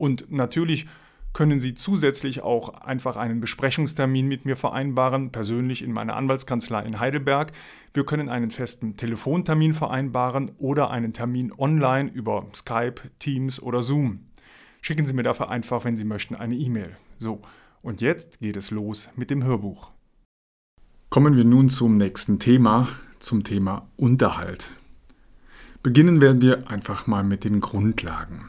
Und natürlich können Sie zusätzlich auch einfach einen Besprechungstermin mit mir vereinbaren, persönlich in meiner Anwaltskanzlei in Heidelberg. Wir können einen festen Telefontermin vereinbaren oder einen Termin online über Skype, Teams oder Zoom. Schicken Sie mir dafür einfach, wenn Sie möchten, eine E-Mail. So, und jetzt geht es los mit dem Hörbuch. Kommen wir nun zum nächsten Thema, zum Thema Unterhalt. Beginnen werden wir einfach mal mit den Grundlagen.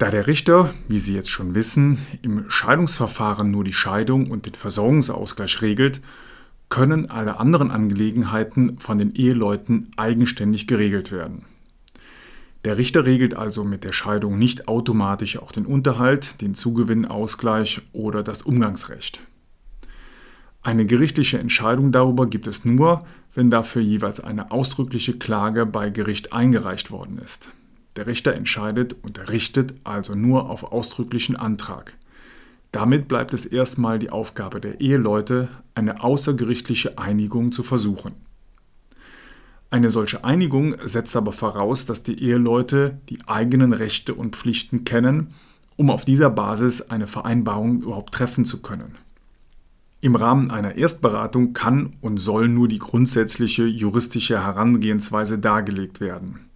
Da der Richter, wie Sie jetzt schon wissen, im Scheidungsverfahren nur die Scheidung und den Versorgungsausgleich regelt, können alle anderen Angelegenheiten von den Eheleuten eigenständig geregelt werden. Der Richter regelt also mit der Scheidung nicht automatisch auch den Unterhalt, den Zugewinnausgleich oder das Umgangsrecht. Eine gerichtliche Entscheidung darüber gibt es nur, wenn dafür jeweils eine ausdrückliche Klage bei Gericht eingereicht worden ist. Der Richter entscheidet und richtet also nur auf ausdrücklichen Antrag. Damit bleibt es erstmal die Aufgabe der Eheleute, eine außergerichtliche Einigung zu versuchen. Eine solche Einigung setzt aber voraus, dass die Eheleute die eigenen Rechte und Pflichten kennen, um auf dieser Basis eine Vereinbarung überhaupt treffen zu können. Im Rahmen einer Erstberatung kann und soll nur die grundsätzliche juristische Herangehensweise dargelegt werden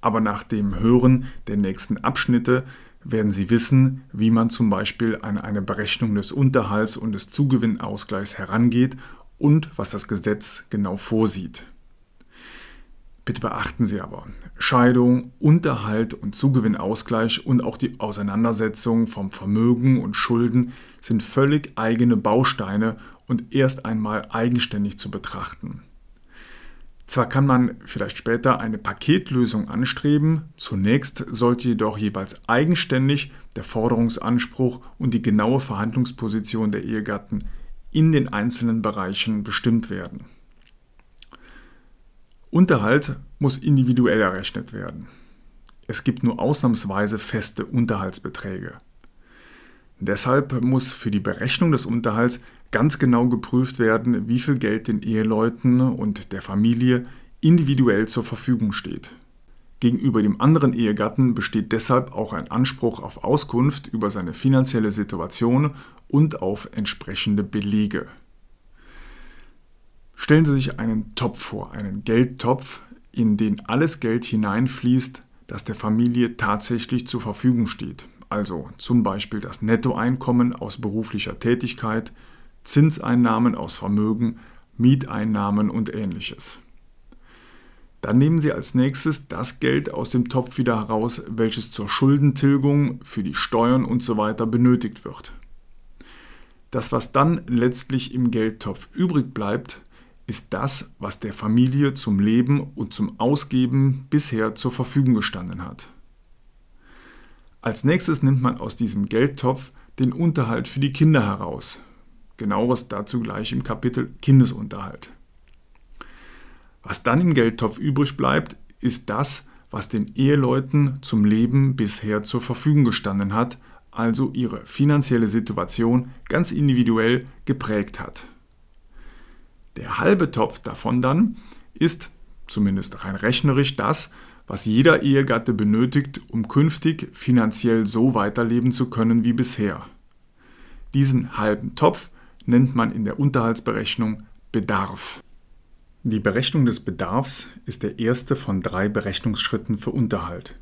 aber nach dem Hören der nächsten Abschnitte werden Sie wissen, wie man zum Beispiel an eine Berechnung des Unterhalts und des Zugewinnausgleichs herangeht und was das Gesetz genau vorsieht. Bitte beachten Sie aber, Scheidung, Unterhalt und Zugewinnausgleich und auch die Auseinandersetzung vom Vermögen und Schulden sind völlig eigene Bausteine und erst einmal eigenständig zu betrachten. Zwar kann man vielleicht später eine Paketlösung anstreben, zunächst sollte jedoch jeweils eigenständig der Forderungsanspruch und die genaue Verhandlungsposition der Ehegatten in den einzelnen Bereichen bestimmt werden. Unterhalt muss individuell errechnet werden. Es gibt nur ausnahmsweise feste Unterhaltsbeträge. Deshalb muss für die Berechnung des Unterhalts ganz genau geprüft werden, wie viel Geld den Eheleuten und der Familie individuell zur Verfügung steht. Gegenüber dem anderen Ehegatten besteht deshalb auch ein Anspruch auf Auskunft über seine finanzielle Situation und auf entsprechende Belege. Stellen Sie sich einen Topf vor, einen Geldtopf, in den alles Geld hineinfließt, das der Familie tatsächlich zur Verfügung steht also zum Beispiel das Nettoeinkommen aus beruflicher Tätigkeit, Zinseinnahmen aus Vermögen, Mieteinnahmen und ähnliches. Dann nehmen Sie als nächstes das Geld aus dem Topf wieder heraus, welches zur Schuldentilgung, für die Steuern usw. So benötigt wird. Das, was dann letztlich im Geldtopf übrig bleibt, ist das, was der Familie zum Leben und zum Ausgeben bisher zur Verfügung gestanden hat. Als nächstes nimmt man aus diesem Geldtopf den Unterhalt für die Kinder heraus. Genaueres dazu gleich im Kapitel Kindesunterhalt. Was dann im Geldtopf übrig bleibt, ist das, was den Eheleuten zum Leben bisher zur Verfügung gestanden hat, also ihre finanzielle Situation ganz individuell geprägt hat. Der halbe Topf davon dann ist, zumindest rein rechnerisch, das, was jeder Ehegatte benötigt, um künftig finanziell so weiterleben zu können wie bisher. Diesen halben Topf nennt man in der Unterhaltsberechnung Bedarf. Die Berechnung des Bedarfs ist der erste von drei Berechnungsschritten für Unterhalt.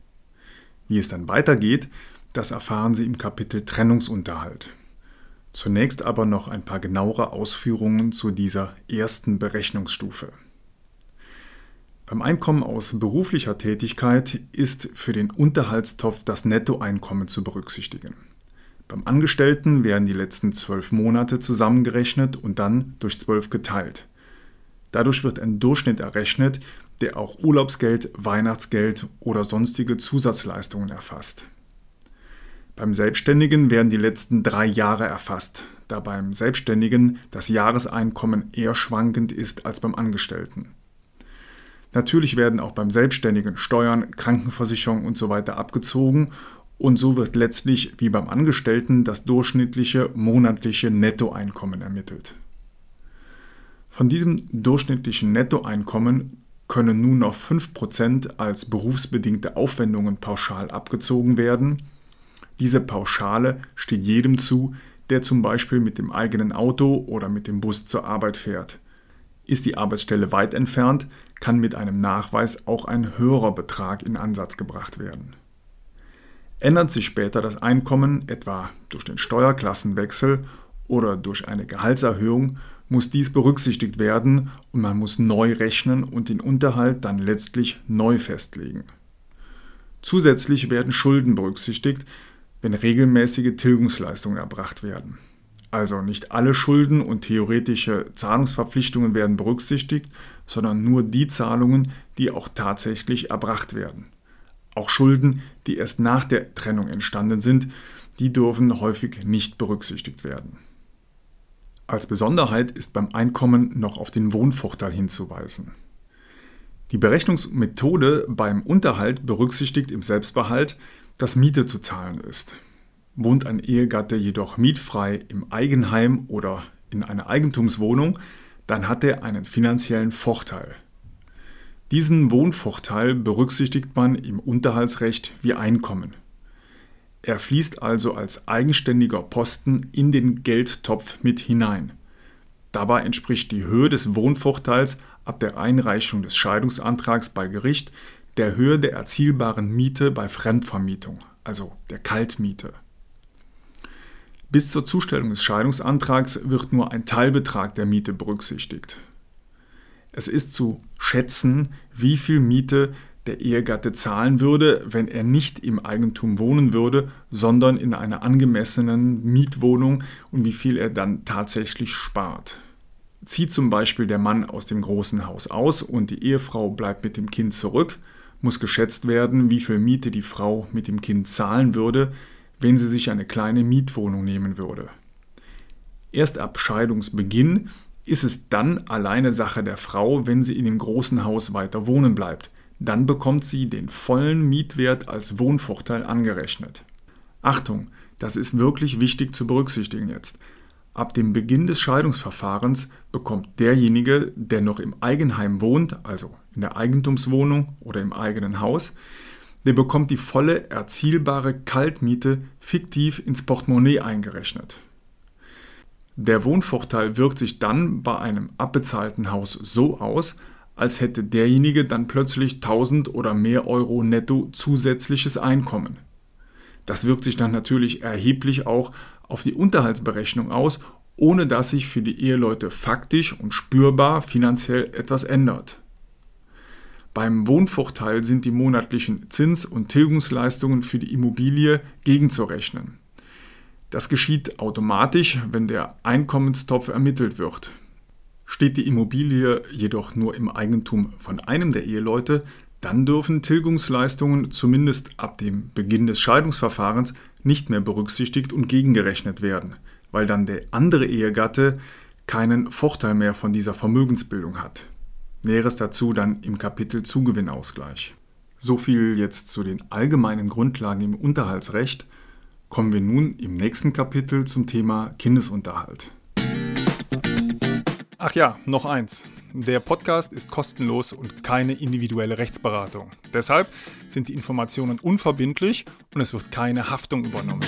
Wie es dann weitergeht, das erfahren Sie im Kapitel Trennungsunterhalt. Zunächst aber noch ein paar genauere Ausführungen zu dieser ersten Berechnungsstufe. Beim Einkommen aus beruflicher Tätigkeit ist für den Unterhaltstopf das Nettoeinkommen zu berücksichtigen. Beim Angestellten werden die letzten zwölf Monate zusammengerechnet und dann durch zwölf geteilt. Dadurch wird ein Durchschnitt errechnet, der auch Urlaubsgeld, Weihnachtsgeld oder sonstige Zusatzleistungen erfasst. Beim Selbstständigen werden die letzten drei Jahre erfasst, da beim Selbstständigen das Jahreseinkommen eher schwankend ist als beim Angestellten. Natürlich werden auch beim Selbstständigen Steuern, Krankenversicherung usw. So abgezogen und so wird letztlich wie beim Angestellten das durchschnittliche monatliche Nettoeinkommen ermittelt. Von diesem durchschnittlichen Nettoeinkommen können nun noch 5% als berufsbedingte Aufwendungen pauschal abgezogen werden. Diese Pauschale steht jedem zu, der zum Beispiel mit dem eigenen Auto oder mit dem Bus zur Arbeit fährt. Ist die Arbeitsstelle weit entfernt, kann mit einem Nachweis auch ein höherer Betrag in Ansatz gebracht werden. Ändert sich später das Einkommen, etwa durch den Steuerklassenwechsel oder durch eine Gehaltserhöhung, muss dies berücksichtigt werden und man muss neu rechnen und den Unterhalt dann letztlich neu festlegen. Zusätzlich werden Schulden berücksichtigt, wenn regelmäßige Tilgungsleistungen erbracht werden. Also nicht alle Schulden und theoretische Zahlungsverpflichtungen werden berücksichtigt, sondern nur die Zahlungen, die auch tatsächlich erbracht werden. Auch Schulden, die erst nach der Trennung entstanden sind, die dürfen häufig nicht berücksichtigt werden. Als Besonderheit ist beim Einkommen noch auf den Wohnvorteil hinzuweisen. Die Berechnungsmethode beim Unterhalt berücksichtigt im Selbstbehalt, dass Miete zu zahlen ist. Wohnt ein Ehegatte jedoch mietfrei im Eigenheim oder in einer Eigentumswohnung, dann hat er einen finanziellen Vorteil. Diesen Wohnvorteil berücksichtigt man im Unterhaltsrecht wie Einkommen. Er fließt also als eigenständiger Posten in den Geldtopf mit hinein. Dabei entspricht die Höhe des Wohnvorteils ab der Einreichung des Scheidungsantrags bei Gericht der Höhe der erzielbaren Miete bei Fremdvermietung, also der Kaltmiete. Bis zur Zustellung des Scheidungsantrags wird nur ein Teilbetrag der Miete berücksichtigt. Es ist zu schätzen, wie viel Miete der Ehegatte zahlen würde, wenn er nicht im Eigentum wohnen würde, sondern in einer angemessenen Mietwohnung und wie viel er dann tatsächlich spart. Zieht zum Beispiel der Mann aus dem großen Haus aus und die Ehefrau bleibt mit dem Kind zurück, muss geschätzt werden, wie viel Miete die Frau mit dem Kind zahlen würde, wenn sie sich eine kleine Mietwohnung nehmen würde. Erst ab Scheidungsbeginn ist es dann alleine Sache der Frau, wenn sie in dem großen Haus weiter wohnen bleibt. Dann bekommt sie den vollen Mietwert als Wohnvorteil angerechnet. Achtung, das ist wirklich wichtig zu berücksichtigen jetzt. Ab dem Beginn des Scheidungsverfahrens bekommt derjenige, der noch im Eigenheim wohnt, also in der Eigentumswohnung oder im eigenen Haus, der bekommt die volle erzielbare Kaltmiete fiktiv ins Portemonnaie eingerechnet. Der Wohnvorteil wirkt sich dann bei einem abbezahlten Haus so aus, als hätte derjenige dann plötzlich 1000 oder mehr Euro netto zusätzliches Einkommen. Das wirkt sich dann natürlich erheblich auch auf die Unterhaltsberechnung aus, ohne dass sich für die Eheleute faktisch und spürbar finanziell etwas ändert. Beim Wohnvorteil sind die monatlichen Zins- und Tilgungsleistungen für die Immobilie gegenzurechnen. Das geschieht automatisch, wenn der Einkommenstopf ermittelt wird. Steht die Immobilie jedoch nur im Eigentum von einem der Eheleute, dann dürfen Tilgungsleistungen zumindest ab dem Beginn des Scheidungsverfahrens nicht mehr berücksichtigt und gegengerechnet werden, weil dann der andere Ehegatte keinen Vorteil mehr von dieser Vermögensbildung hat. Näheres dazu dann im Kapitel Zugewinnausgleich. So viel jetzt zu den allgemeinen Grundlagen im Unterhaltsrecht. Kommen wir nun im nächsten Kapitel zum Thema Kindesunterhalt. Ach ja, noch eins. Der Podcast ist kostenlos und keine individuelle Rechtsberatung. Deshalb sind die Informationen unverbindlich und es wird keine Haftung übernommen.